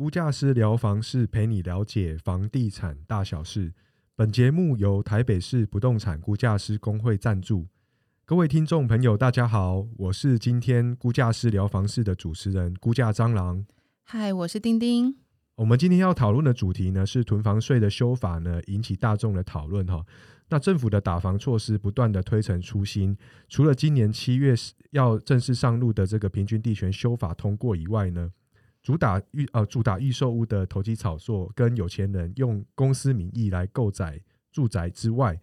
估价师聊房是陪你了解房地产大小事。本节目由台北市不动产估价师工会赞助。各位听众朋友，大家好，我是今天估价师聊房室的主持人估价蟑螂。嗨，我是丁丁。我们今天要讨论的主题呢，是囤房税的修法呢，引起大众的讨论哈。那政府的打房措施不断的推陈出新，除了今年七月要正式上路的这个平均地权修法通过以外呢？主打预呃主打预售屋的投机炒作，跟有钱人用公司名义来购宅住宅之外，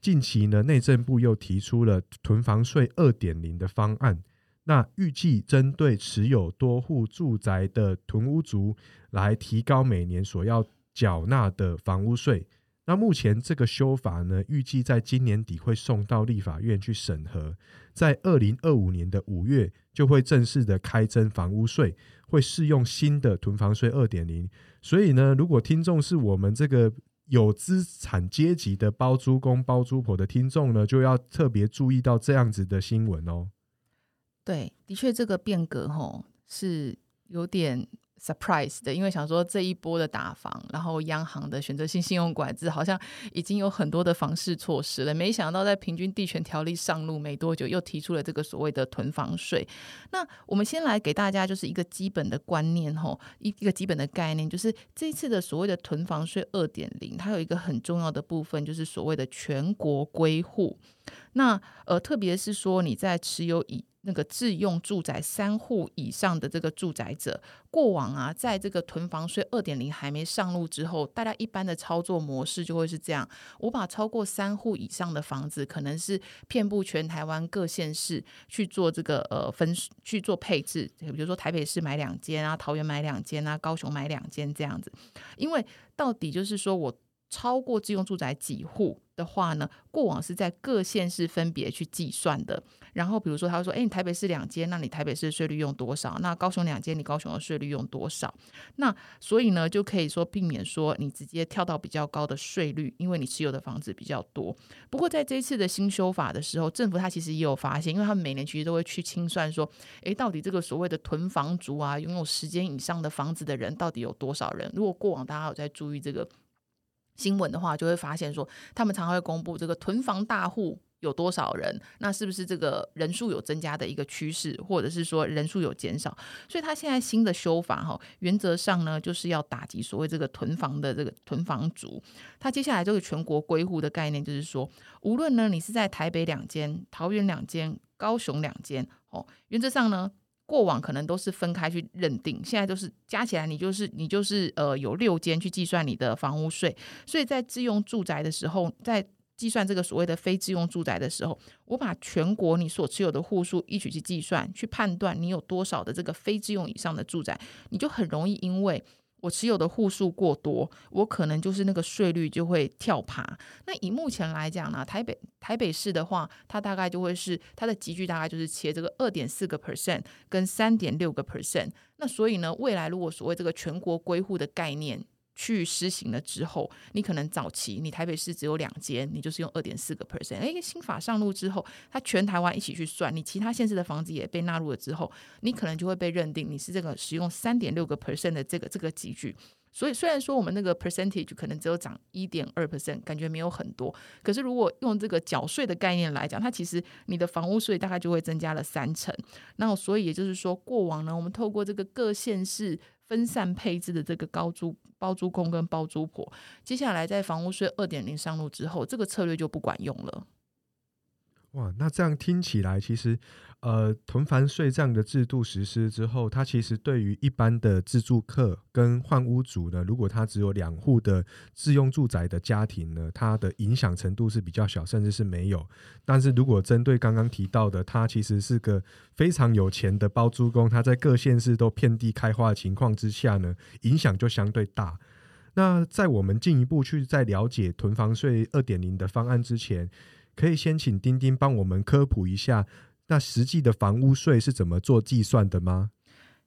近期呢内政部又提出了囤房税二点零的方案，那预计针对持有多户住宅的囤屋族来提高每年所要缴纳的房屋税。那目前这个修法呢，预计在今年底会送到立法院去审核，在二零二五年的五月就会正式的开征房屋税，会适用新的囤房税二点零。所以呢，如果听众是我们这个有资产阶级的包租公包租婆的听众呢，就要特别注意到这样子的新闻哦。对，的确这个变革吼是有点。Surprise 的，因为想说这一波的打房，然后央行的选择性信用管制，好像已经有很多的房市措施了。没想到在平均地权条例上路没多久，又提出了这个所谓的囤房税。那我们先来给大家就是一个基本的观念吼，一一个基本的概念，就是这次的所谓的囤房税二点零，它有一个很重要的部分，就是所谓的全国归户。那呃，特别是说你在持有以那个自用住宅三户以上的这个住宅者，过往啊，在这个囤房税二点零还没上路之后，大家一般的操作模式就会是这样：我把超过三户以上的房子，可能是遍布全台湾各县市去做这个呃分去做配置，比如说台北市买两间啊，桃园买两间啊，高雄买两间这样子。因为到底就是说我。超过自用住宅几户的话呢？过往是在各县市分别去计算的。然后比如说，他会说：“哎，你台北市两间，那你台北市税率用多少？那高雄两间，你高雄的税率用多少？那所以呢，就可以说避免说你直接跳到比较高的税率，因为你持有的房子比较多。不过在这一次的新修法的时候，政府他其实也有发现，因为他们每年其实都会去清算说，哎，到底这个所谓的囤房族啊，拥有十间以上的房子的人到底有多少人？如果过往大家有在注意这个。新闻的话，就会发现说，他们常常会公布这个囤房大户有多少人，那是不是这个人数有增加的一个趋势，或者是说人数有减少？所以，他现在新的修法哈，原则上呢，就是要打击所谓这个囤房的这个囤房族。他接下来这个全国归户的概念，就是说，无论呢你是在台北两间、桃园两间、高雄两间，哦，原则上呢。过往可能都是分开去认定，现在都是加起来，你就是你就是呃有六间去计算你的房屋税，所以在自用住宅的时候，在计算这个所谓的非自用住宅的时候，我把全国你所持有的户数一起去计算，去判断你有多少的这个非自用以上的住宅，你就很容易因为。我持有的户数过多，我可能就是那个税率就会跳爬。那以目前来讲呢，台北台北市的话，它大概就会是它的集聚大概就是切这个二点四个 percent 跟三点六个 percent。那所以呢，未来如果所谓这个全国归户的概念。去施行了之后，你可能早期你台北市只有两间，你就是用二点四个 percent。哎，新法上路之后，它全台湾一起去算，你其他县市的房子也被纳入了之后，你可能就会被认定你是这个使用三点六个 percent 的这个这个集聚。所以虽然说我们那个 percentage 可能只有涨一点二 percent，感觉没有很多，可是如果用这个缴税的概念来讲，它其实你的房屋税大概就会增加了三成。那所以也就是说，过往呢，我们透过这个各县市。分散配置的这个高租包租公跟包租婆，接下来在房屋税二点零上路之后，这个策略就不管用了。哇，那这样听起来，其实，呃，囤房税这样的制度实施之后，它其实对于一般的自住客跟换屋主呢，如果他只有两户的自用住宅的家庭呢，它的影响程度是比较小，甚至是没有。但是如果针对刚刚提到的，他其实是个非常有钱的包租公，他在各县市都遍地开花的情况之下呢，影响就相对大。那在我们进一步去在了解囤房税二点零的方案之前，可以先请丁丁帮我们科普一下，那实际的房屋税是怎么做计算的吗？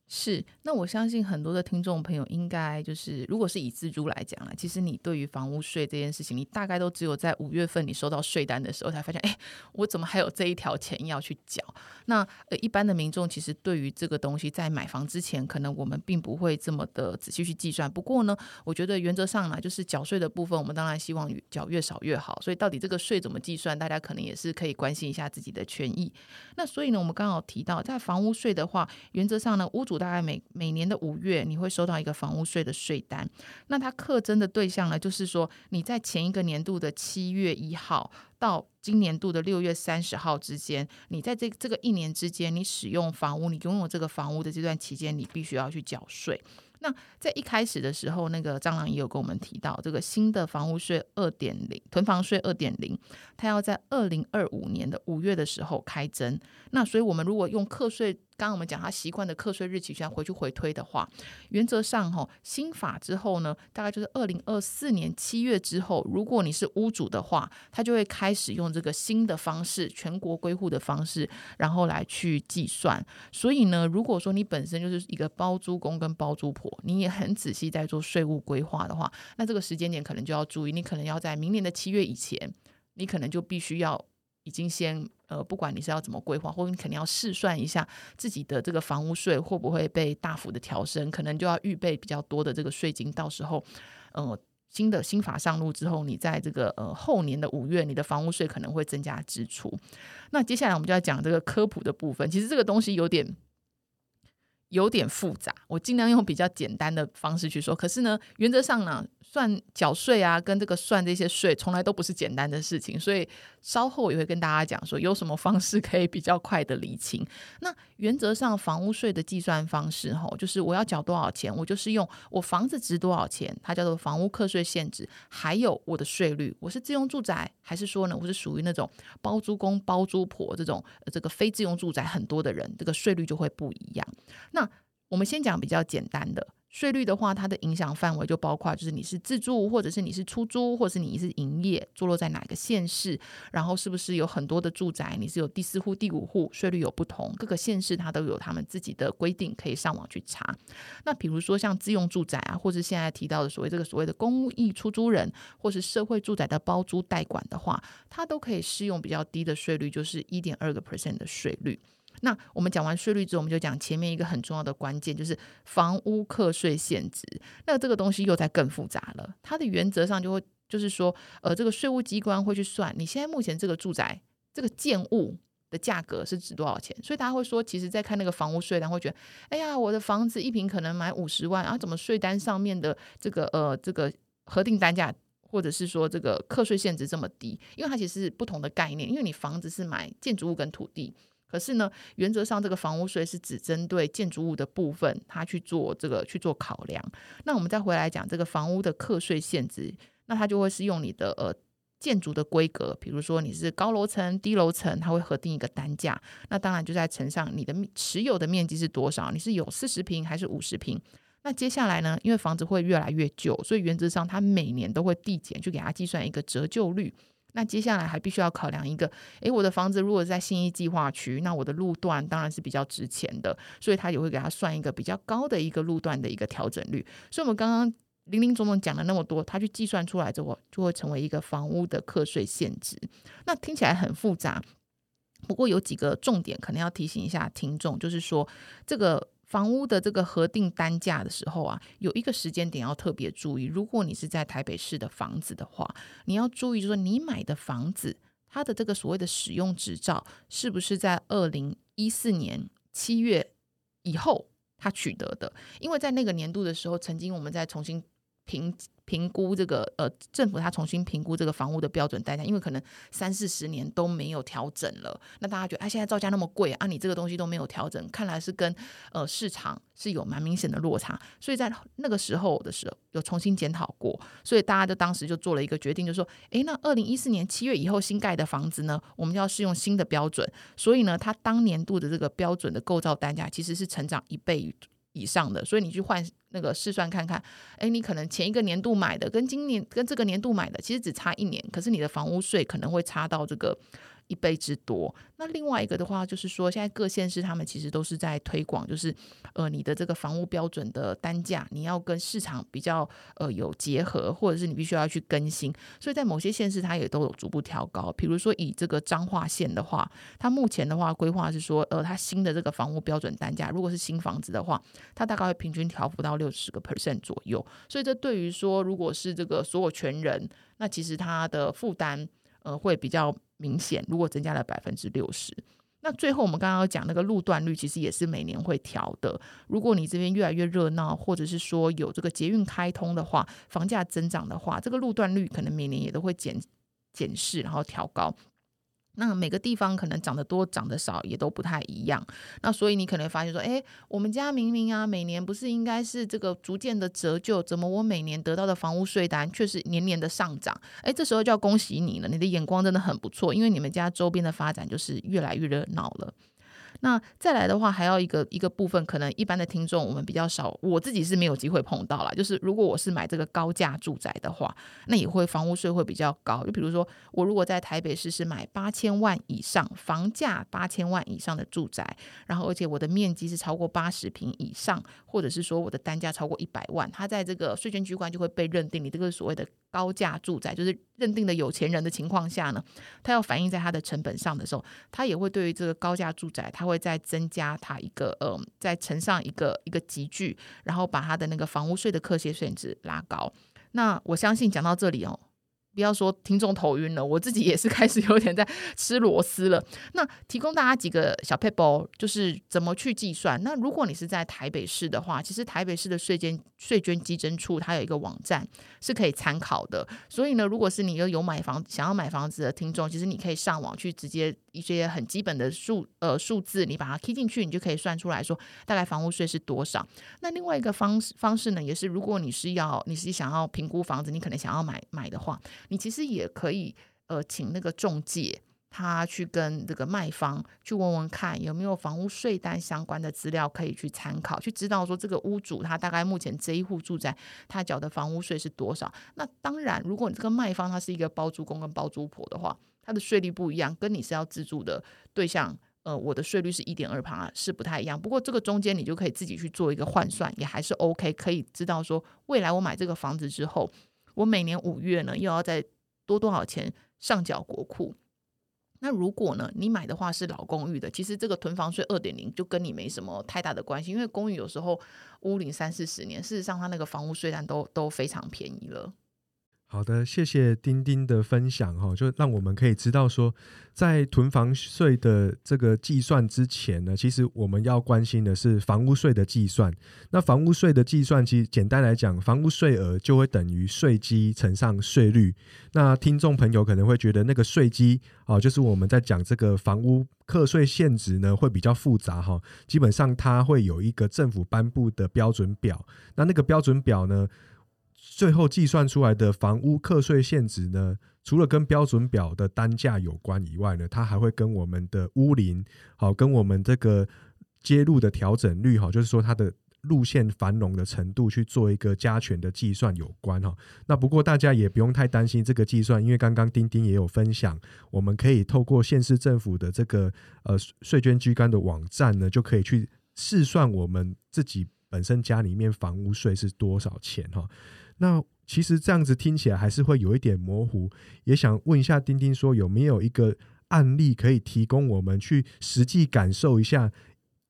是，那我相信很多的听众朋友应该就是，如果是以自住来讲啊，其实你对于房屋税这件事情，你大概都只有在五月份你收到税单的时候才发现，哎，我怎么还有这一条钱要去缴？那呃，一般的民众其实对于这个东西，在买房之前，可能我们并不会这么的仔细去计算。不过呢，我觉得原则上呢，就是缴税的部分，我们当然希望缴越少越好。所以到底这个税怎么计算，大家可能也是可以关心一下自己的权益。那所以呢，我们刚好提到，在房屋税的话，原则上呢，屋主大概每每年的五月，你会收到一个房屋税的税单。那它课征的对象呢，就是说你在前一个年度的七月一号到今年度的六月三十号之间，你在这这个一年之间，你使用房屋，你拥有这个房屋的这段期间，你必须要去缴税。那在一开始的时候，那个蟑螂也有跟我们提到，这个新的房屋税二点零囤房税二点零，它要在二零二五年的五月的时候开征。那所以我们如果用课税。刚刚我们讲他习惯的课税日期，现在回去回推的话，原则上哈新法之后呢，大概就是二零二四年七月之后，如果你是屋主的话，他就会开始用这个新的方式，全国归户的方式，然后来去计算。所以呢，如果说你本身就是一个包租公跟包租婆，你也很仔细在做税务规划的话，那这个时间点可能就要注意，你可能要在明年的七月以前，你可能就必须要。已经先呃，不管你是要怎么规划，或者你肯定要试算一下自己的这个房屋税会不会被大幅的调升，可能就要预备比较多的这个税金。到时候，呃，新的新法上路之后，你在这个呃后年的五月，你的房屋税可能会增加支出。那接下来我们就要讲这个科普的部分。其实这个东西有点有点复杂，我尽量用比较简单的方式去说。可是呢，原则上呢。算缴税啊，跟这个算这些税，从来都不是简单的事情，所以稍后也会跟大家讲说，有什么方式可以比较快的理清。那原则上，房屋税的计算方式，吼，就是我要缴多少钱，我就是用我房子值多少钱，它叫做房屋课税限制，还有我的税率，我是自用住宅，还是说呢，我是属于那种包租公、包租婆这种这个非自用住宅很多的人，这个税率就会不一样。那我们先讲比较简单的。税率的话，它的影响范围就包括，就是你是自住，或者是你是出租，或是你是营业，坐落在哪个县市，然后是不是有很多的住宅，你是有第四户、第五户，税率有不同，各个县市它都有他们自己的规定，可以上网去查。那比如说像自用住宅啊，或者现在提到的所谓这个所谓的公益出租人，或是社会住宅的包租代管的话，它都可以适用比较低的税率，就是一点二个 percent 的税率。那我们讲完税率之后，我们就讲前面一个很重要的关键，就是房屋课税限值。那这个东西又在更复杂了。它的原则上就会就是说，呃，这个税务机关会去算你现在目前这个住宅这个建物的价格是值多少钱。所以大家会说，其实在看那个房屋税单，会觉得，哎呀，我的房子一平可能买五十万啊，怎么税单上面的这个呃这个核定单价，或者是说这个课税限值这么低？因为它其实是不同的概念，因为你房子是买建筑物跟土地。可是呢，原则上这个房屋税是只针对建筑物的部分，它去做这个去做考量。那我们再回来讲这个房屋的课税限制，那它就会是用你的呃建筑的规格，比如说你是高楼层、低楼层，它会核定一个单价。那当然就在乘上你的持有的面积是多少，你是有四十平还是五十平？那接下来呢，因为房子会越来越旧，所以原则上它每年都会递减，去给它计算一个折旧率。那接下来还必须要考量一个，诶，我的房子如果在新一计划区，那我的路段当然是比较值钱的，所以他也会给他算一个比较高的一个路段的一个调整率。所以，我们刚刚零零总总讲了那么多，他去计算出来之后，就会成为一个房屋的课税限值。那听起来很复杂，不过有几个重点可能要提醒一下听众，就是说这个。房屋的这个核定单价的时候啊，有一个时间点要特别注意。如果你是在台北市的房子的话，你要注意，就说你买的房子，它的这个所谓的使用执照是不是在二零一四年七月以后它取得的？因为在那个年度的时候，曾经我们在重新评。评估这个呃，政府他重新评估这个房屋的标准单价，因为可能三四十年都没有调整了，那大家觉得哎，现在造价那么贵啊，你这个东西都没有调整，看来是跟呃市场是有蛮明显的落差，所以在那个时候的时候有重新检讨过，所以大家就当时就做了一个决定，就说，哎，那二零一四年七月以后新盖的房子呢，我们就要适用新的标准，所以呢，它当年度的这个标准的构造单价其实是成长一倍。以上的，所以你去换那个试算看看，哎，你可能前一个年度买的跟今年跟这个年度买的其实只差一年，可是你的房屋税可能会差到这个一倍之多。那另外一个的话，就是说现在各县市他们其实都是在推广，就是呃你的这个房屋标准的单价，你要跟市场比较呃有结合，或者是你必须要去更新。所以在某些县市，它也都有逐步调高。比如说以这个彰化县的话，它目前的话规划是说，呃，它新的这个房屋标准单价，如果是新房子的话，它大概会平均调幅到六十个 percent 左右。所以这对于说，如果是这个所有权人，那其实他的负担呃会比较。明显，如果增加了百分之六十，那最后我们刚刚讲那个路段率，其实也是每年会调的。如果你这边越来越热闹，或者是说有这个捷运开通的话，房价增长的话，这个路段率可能每年也都会减减视，然后调高。那每个地方可能涨得多、涨得少也都不太一样。那所以你可能发现说，哎，我们家明明啊，每年不是应该是这个逐渐的折旧，怎么我每年得到的房屋税单却是年年的上涨？哎，这时候就要恭喜你了，你的眼光真的很不错，因为你们家周边的发展就是越来越热闹了。那再来的话，还要一个一个部分，可能一般的听众我们比较少，我自己是没有机会碰到啦。就是如果我是买这个高价住宅的话，那也会房屋税会比较高。就比如说，我如果在台北市是买八千万以上房价八千万以上的住宅，然后而且我的面积是超过八十平以上，或者是说我的单价超过一百万，它在这个税捐机关就会被认定你这个所谓的高价住宅，就是认定的有钱人的情况下呢，它要反映在它的成本上的时候，它也会对于这个高价住宅它。会再增加它一个，嗯，再乘上一个一个集聚，然后把它的那个房屋税的课税税值拉高。那我相信讲到这里哦。不要说听众头晕了，我自己也是开始有点在吃螺丝了。那提供大家几个小 paper，就是怎么去计算。那如果你是在台北市的话，其实台北市的税捐税捐基征处它有一个网站是可以参考的。所以呢，如果是你有有买房想要买房子的听众，其实你可以上网去直接一些很基本的数呃数字，你把它 key 进去，你就可以算出来说大概房屋税是多少。那另外一个方式方式呢，也是如果你是要你是想要评估房子，你可能想要买买的话。你其实也可以，呃，请那个中介，他去跟这个卖方去问问看，有没有房屋税单相关的资料可以去参考，去知道说这个屋主他大概目前这一户住宅他缴的房屋税是多少。那当然，如果你这个卖方他是一个包租公跟包租婆的话，他的税率不一样，跟你是要自住的对象，呃，我的税率是一点二趴，是不太一样。不过这个中间你就可以自己去做一个换算，也还是 OK，可以知道说未来我买这个房子之后。我每年五月呢，又要再多多少钱上缴国库？那如果呢，你买的话是老公寓的，其实这个囤房税二点零就跟你没什么太大的关系，因为公寓有时候屋龄三四十年，事实上它那个房屋虽然都都非常便宜了。好的，谢谢丁丁的分享哈，就让我们可以知道说，在囤房税的这个计算之前呢，其实我们要关心的是房屋税的计算。那房屋税的计算，其实简单来讲，房屋税额就会等于税基乘上税率。那听众朋友可能会觉得那个税基啊，就是我们在讲这个房屋课税限值呢，会比较复杂哈。基本上它会有一个政府颁布的标准表，那那个标准表呢？最后计算出来的房屋课税限值呢，除了跟标准表的单价有关以外呢，它还会跟我们的屋龄，好，跟我们这个接入的调整率，哈，就是说它的路线繁荣的程度去做一个加权的计算有关，哈。那不过大家也不用太担心这个计算，因为刚刚丁丁也有分享，我们可以透过县市政府的这个呃税捐居干的网站呢，就可以去试算我们自己本身家里面房屋税是多少钱，哈。那其实这样子听起来还是会有一点模糊，也想问一下丁丁，说有没有一个案例可以提供我们去实际感受一下，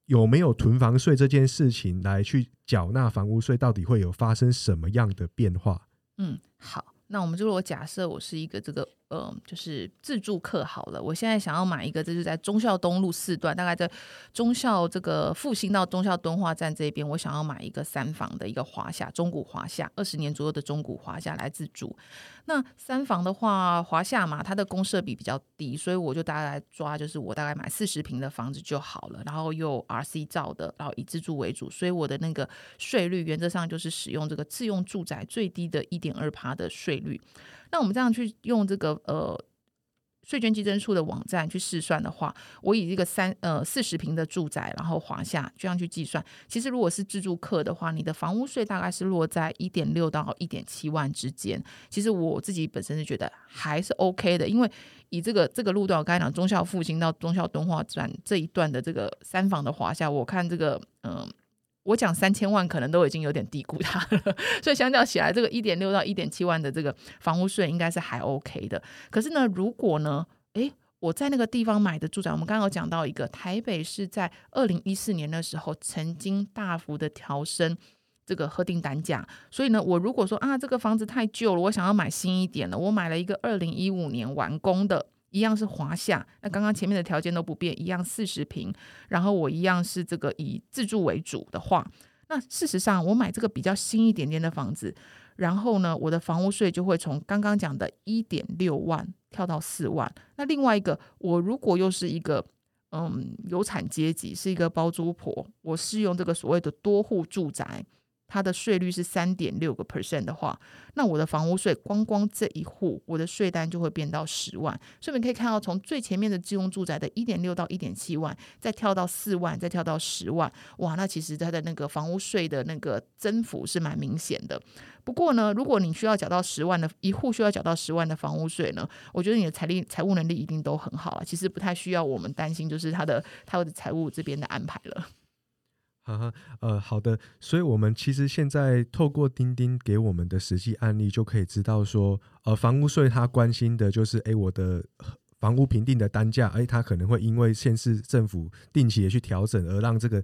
有没有囤房税这件事情来去缴纳房屋税，到底会有发生什么样的变化？嗯，好，那我们就我假设我是一个这个。嗯，就是自助客好了。我现在想要买一个，这是在忠孝东路四段，大概在忠孝这个复兴到忠孝敦化站这边，我想要买一个三房的一个华夏中古华夏，二十年左右的中古华夏来自住。那三房的话，华夏嘛，它的公设比比较低，所以我就大概抓，就是我大概买四十平的房子就好了。然后又 RC 造的，然后以自住为主，所以我的那个税率原则上就是使用这个自用住宅最低的一点二趴的税率。那我们这样去用这个呃税捐稽征处的网站去试算的话，我以一个三呃四十平的住宅，然后华夏这样去计算，其实如果是自住客的话，你的房屋税大概是落在一点六到一点七万之间。其实我自己本身是觉得还是 OK 的，因为以这个这个路段，我刚才讲忠孝复兴到忠孝敦化站这一段的这个三房的华夏，我看这个嗯。我讲三千万可能都已经有点低估它了，所以相较起来，这个一点六到一点七万的这个房屋税应该是还 OK 的。可是呢，如果呢，诶，我在那个地方买的住宅，我们刚刚有讲到一个台北是在二零一四年的时候曾经大幅的调升这个核定单价，所以呢，我如果说啊这个房子太旧了，我想要买新一点的，我买了一个二零一五年完工的。一样是华夏，那刚刚前面的条件都不变，一样四十平，然后我一样是这个以自住为主的话，那事实上我买这个比较新一点点的房子，然后呢，我的房屋税就会从刚刚讲的一点六万跳到四万。那另外一个，我如果又是一个嗯有产阶级，是一个包租婆，我适用这个所谓的多户住宅。它的税率是三点六个 percent 的话，那我的房屋税光光这一户，我的税单就会变到十万。所以你可以看到，从最前面的自用住宅的一点六到一点七万，再跳到四万，再跳到十万，哇，那其实它的那个房屋税的那个增幅是蛮明显的。不过呢，如果你需要缴到十万的一户需要缴到十万的房屋税呢，我觉得你的财力财务能力一定都很好啊，其实不太需要我们担心，就是他的他的财务这边的安排了。哈哈，呃，好的，所以我们其实现在透过钉钉给我们的实际案例，就可以知道说，呃，房屋税它关心的就是，哎，我的房屋评定的单价，哎，它可能会因为县市政府定期的去调整，而让这个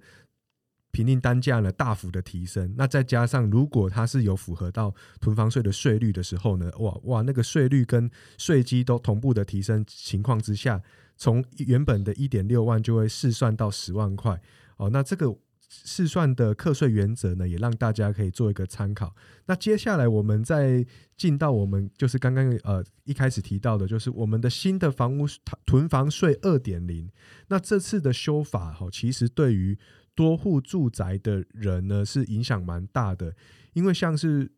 评定单价呢大幅的提升。那再加上如果它是有符合到囤房税的税率的时候呢，哇哇，那个税率跟税基都同步的提升情况之下，从原本的一点六万就会试算到十万块。哦，那这个。试算的课税原则呢，也让大家可以做一个参考。那接下来我们再进到我们就是刚刚呃一开始提到的，就是我们的新的房屋囤房税二点零。那这次的修法哈，其实对于多户住宅的人呢是影响蛮大的，因为像是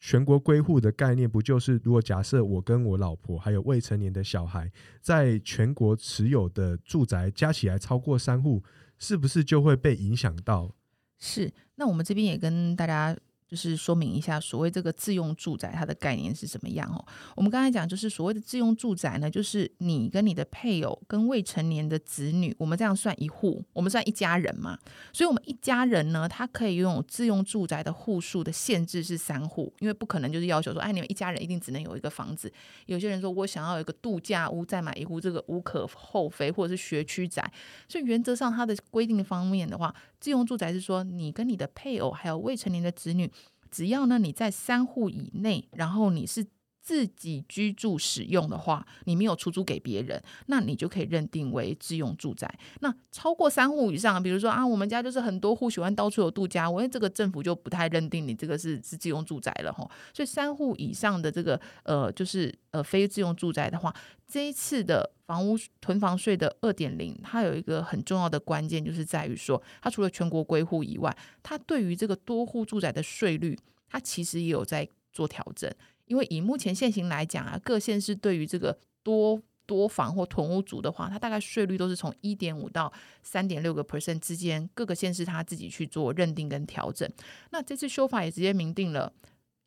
全国归户的概念，不就是如果假设我跟我老婆还有未成年的小孩，在全国持有的住宅加起来超过三户。是不是就会被影响到？是，那我们这边也跟大家。就是说明一下，所谓这个自用住宅它的概念是什么样哦？我们刚才讲，就是所谓的自用住宅呢，就是你跟你的配偶跟未成年的子女，我们这样算一户，我们算一家人嘛。所以，我们一家人呢，他可以拥有自用住宅的户数的限制是三户，因为不可能就是要求说，哎，你们一家人一定只能有一个房子。有些人说我想要有一个度假屋，再买一户，这个无可厚非，或者是学区宅。所以，原则上它的规定方面的话，自用住宅是说，你跟你的配偶还有未成年的子女。只要呢你在三户以内，然后你是自己居住使用的话，你没有出租给别人，那你就可以认定为自用住宅。那超过三户以上，比如说啊，我们家就是很多户喜欢到处有度假，我这个政府就不太认定你这个是是自用住宅了哈。所以三户以上的这个呃，就是呃非自用住宅的话，这一次的房屋囤房税的二点零，它有一个很重要的关键，就是在于说，它除了全国归户以外，它对于这个多户住宅的税率，它其实也有在做调整。因为以目前现行来讲啊，各县市对于这个多多房或囤屋族的话，它大概税率都是从一点五到三点六个 percent 之间，各个县市他自己去做认定跟调整。那这次修法也直接明定了，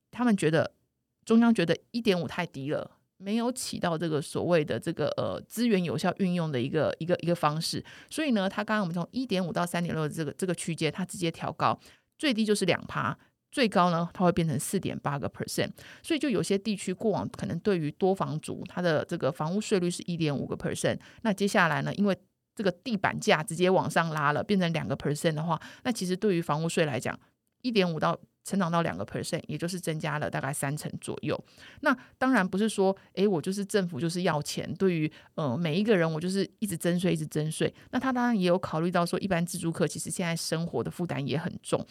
他们觉得中央觉得一点五太低了，没有起到这个所谓的这个呃资源有效运用的一个一个一个方式，所以呢，他刚刚我们从一点五到三点六的这个这个区间，它直接调高，最低就是两趴。最高呢，它会变成四点八个 percent，所以就有些地区过往可能对于多房族，它的这个房屋税率是一点五个 percent，那接下来呢，因为这个地板价直接往上拉了，变成两个 percent 的话，那其实对于房屋税来讲，一点五到成长到两个 percent，也就是增加了大概三成左右。那当然不是说，诶，我就是政府就是要钱，对于呃每一个人我就是一直征税，一直征税。那他当然也有考虑到说，一般自住客其实现在生活的负担也很重。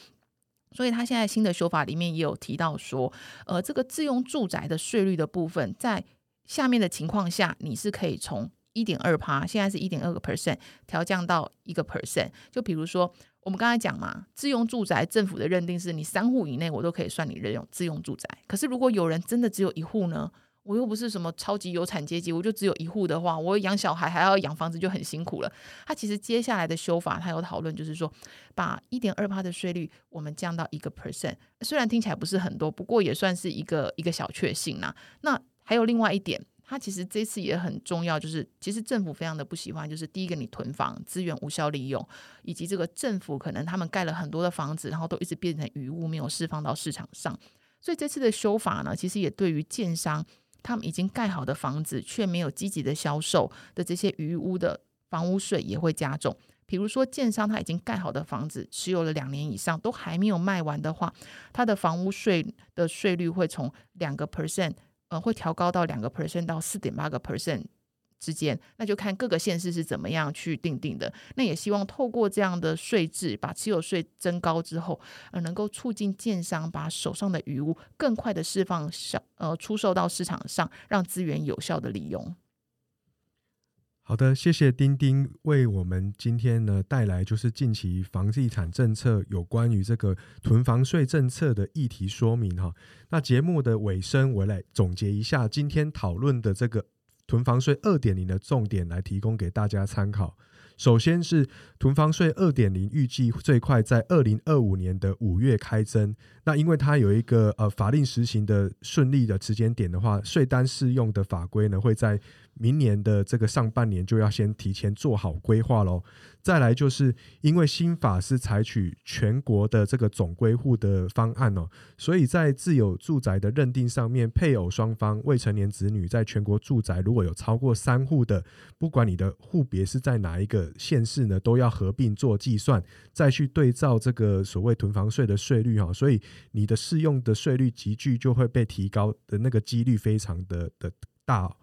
所以，他现在新的修法里面也有提到说，呃，这个自用住宅的税率的部分，在下面的情况下，你是可以从一点二趴，现在是一点二个 percent 调降到一个 percent。就比如说，我们刚才讲嘛，自用住宅政府的认定是你三户以内，我都可以算你任用自用住宅。可是，如果有人真的只有一户呢？我又不是什么超级有产阶级，我就只有一户的话，我养小孩还要养房子就很辛苦了。他其实接下来的修法，他有讨论，就是说把一点二趴的税率我们降到一个 percent，虽然听起来不是很多，不过也算是一个一个小确幸啦。那还有另外一点。他其实这次也很重要，就是其实政府非常的不喜欢，就是第一个你囤房资源无效利用，以及这个政府可能他们盖了很多的房子，然后都一直变成余物，没有释放到市场上。所以这次的修法呢，其实也对于建商他们已经盖好的房子却没有积极的销售的这些余屋的房屋税也会加重。比如说建商他已经盖好的房子持有了两年以上都还没有卖完的话，他的房屋税的税率会从两个 percent。呃，会调高到两个 percent 到四点八个 percent 之间，那就看各个县市是怎么样去定定的。那也希望透过这样的税制，把持有税增高之后，呃，能够促进建商把手上的余物更快的释放上，呃，出售到市场上，让资源有效的利用。好的，谢谢丁丁为我们今天呢带来就是近期房地产政策有关于这个囤房税政策的议题说明哈。那节目的尾声，我来总结一下今天讨论的这个囤房税二点零的重点，来提供给大家参考。首先是囤房税二点零，预计最快在二零二五年的五月开征。那因为它有一个呃法令实行的顺利的时间点的话，税单适用的法规呢会在。明年的这个上半年就要先提前做好规划喽。再来就是因为新法是采取全国的这个总归户的方案哦，所以在自有住宅的认定上面，配偶双方未成年子女在全国住宅如果有超过三户的，不管你的户别是在哪一个县市呢，都要合并做计算，再去对照这个所谓囤房税的税率哈，所以你的适用的税率急剧就会被提高的那个几率非常的的大。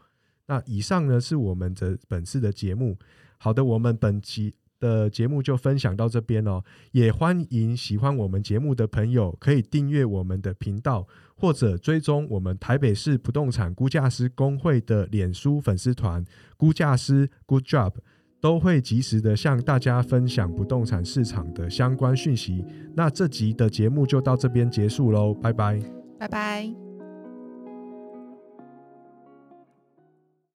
那以上呢是我们的本次的节目。好的，我们本期的节目就分享到这边哦。也欢迎喜欢我们节目的朋友可以订阅我们的频道，或者追踪我们台北市不动产估价师工会的脸书粉丝团“估价师 Good Job”，都会及时的向大家分享不动产市场的相关讯息。那这集的节目就到这边结束喽，拜拜，拜拜。